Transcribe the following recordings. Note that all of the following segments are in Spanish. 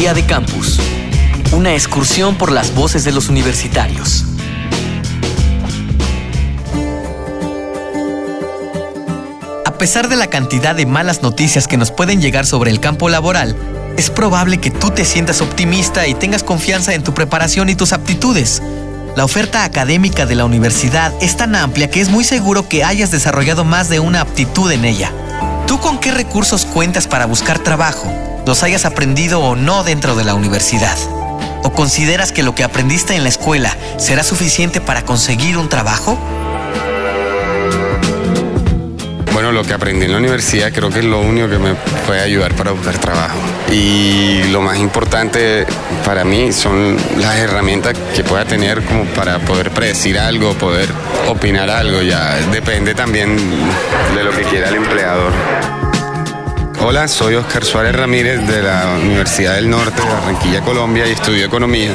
Día de Campus. Una excursión por las voces de los universitarios. A pesar de la cantidad de malas noticias que nos pueden llegar sobre el campo laboral, es probable que tú te sientas optimista y tengas confianza en tu preparación y tus aptitudes. La oferta académica de la universidad es tan amplia que es muy seguro que hayas desarrollado más de una aptitud en ella. ¿Tú con qué recursos cuentas para buscar trabajo? ¿Los hayas aprendido o no dentro de la universidad? ¿O consideras que lo que aprendiste en la escuela será suficiente para conseguir un trabajo? Bueno, lo que aprendí en la universidad creo que es lo único que me puede ayudar para buscar trabajo. Y lo más importante para mí son las herramientas que pueda tener como para poder predecir algo, poder opinar algo. Ya depende también de lo que quiera el empleador. Hola, soy Oscar Suárez Ramírez de la Universidad del Norte de Barranquilla, Colombia y estudio economía.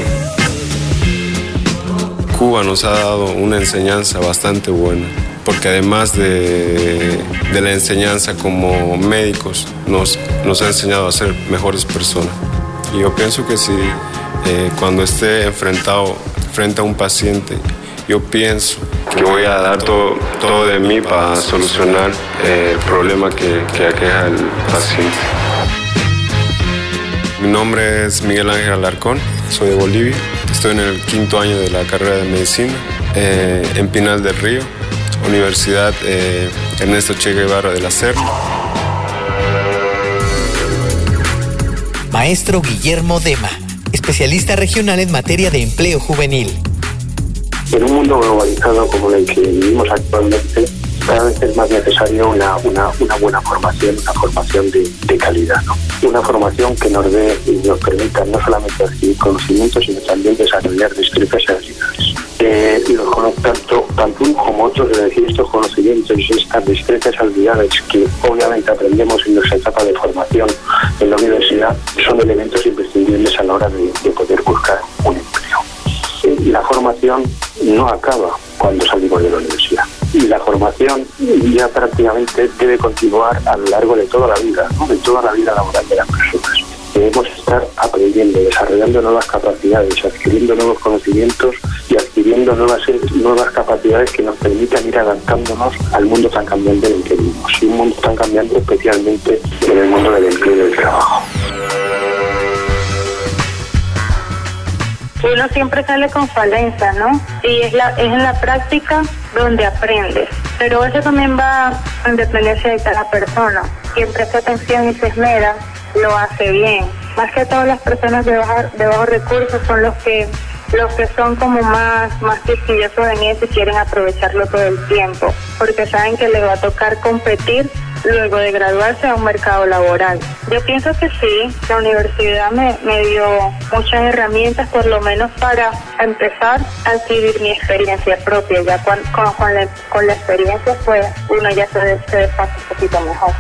Cuba nos ha dado una enseñanza bastante buena, porque además de, de la enseñanza como médicos, nos, nos ha enseñado a ser mejores personas. Y yo pienso que si eh, cuando esté enfrentado frente a un paciente, yo pienso que voy a dar todo, todo de mí para solucionar eh, el problema que, que aqueja al paciente. Mi nombre es Miguel Ángel Alarcón, soy de Bolivia, estoy en el quinto año de la carrera de medicina eh, en Pinal del Río, Universidad eh, Ernesto Che Guevara de la SER. Maestro Guillermo Dema, especialista regional en materia de empleo juvenil. En un mundo globalizado como el que vivimos actualmente, cada vez es más necesario una, una, una buena formación, una formación de, de calidad. ¿no? Una formación que nos dé y nos permita no solamente adquirir conocimientos, sino también desarrollar destrezas y habilidades. Eh, los tanto, tanto unos como otros, es decir, estos conocimientos y estas destrezas y habilidades que obviamente aprendemos en nuestra etapa de formación en la universidad, son elementos imprescindibles a la hora de, de poder buscar un empleo. Eh, la formación no acaba cuando salimos de la universidad. Y la formación ya prácticamente debe continuar a lo largo de toda la vida, de toda la vida laboral de las personas. Debemos estar aprendiendo, desarrollando nuevas capacidades, adquiriendo nuevos conocimientos y adquiriendo nuevas, nuevas capacidades que nos permitan ir adaptándonos al mundo tan cambiante en el que vivimos. Un mundo tan cambiante especialmente en el mundo del empleo y del trabajo. Uno siempre sale con falencia, ¿no? Y es, la, es en la práctica donde aprendes. Pero eso también va en dependencia de cada persona. Quien presta atención y se esmera, lo hace bien. Más que todas las personas de, baja, de bajos recursos son los que los que son como más, más quisquillosos en eso y quieren aprovecharlo todo el tiempo, porque saben que les va a tocar competir luego de graduarse a un mercado laboral. Yo pienso que sí, la universidad me, me dio muchas herramientas, por lo menos para empezar a adquirir mi experiencia propia. Ya con, con, con, la, con la, experiencia, pues uno ya se, se despacha un poquito mejor.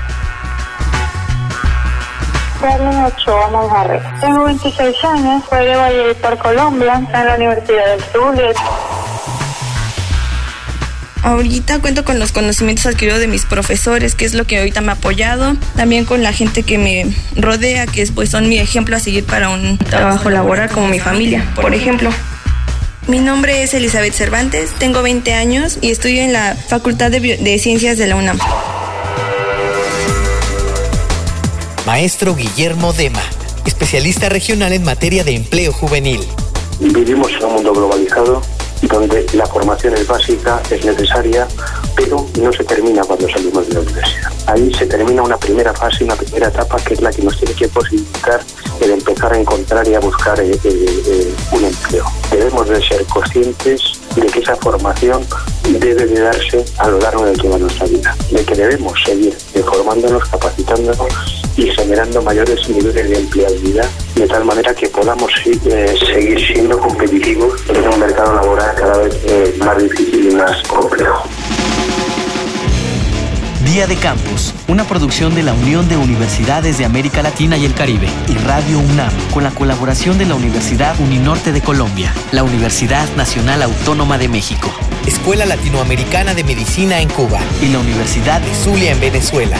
Carmen Ochoa Manjarre. Tengo 26 años, soy de Valledupar, Colombia, en la Universidad del Zulia. Ahorita cuento con los conocimientos adquiridos de mis profesores, que es lo que ahorita me ha apoyado. También con la gente que me rodea, que pues son mi ejemplo a seguir para un trabajo laboral como mi familia, por ejemplo. Mi nombre es Elizabeth Cervantes, tengo 20 años y estudio en la Facultad de, Bio de Ciencias de la UNAM. Maestro Guillermo Dema, especialista regional en materia de empleo juvenil. Vivimos en un mundo globalizado donde la formación es básica, es necesaria, pero no se termina cuando salimos de la universidad. Ahí se termina una primera fase, una primera etapa que es la que nos tiene que posibilitar el empezar a encontrar y a buscar eh, eh, un empleo. Debemos de ser conscientes de que esa formación debe de darse a lo largo de toda nuestra vida, de que debemos seguir formándonos, capacitándonos y generando mayores niveles de empleabilidad, de tal manera que podamos eh, seguir siendo competitivos en un mercado laboral cada vez eh, más difícil y más complejo. Día de Campus, una producción de la Unión de Universidades de América Latina y el Caribe y Radio UNAM, con la colaboración de la Universidad Uninorte de Colombia, la Universidad Nacional Autónoma de México, Escuela Latinoamericana de Medicina en Cuba y la Universidad de Zulia en Venezuela.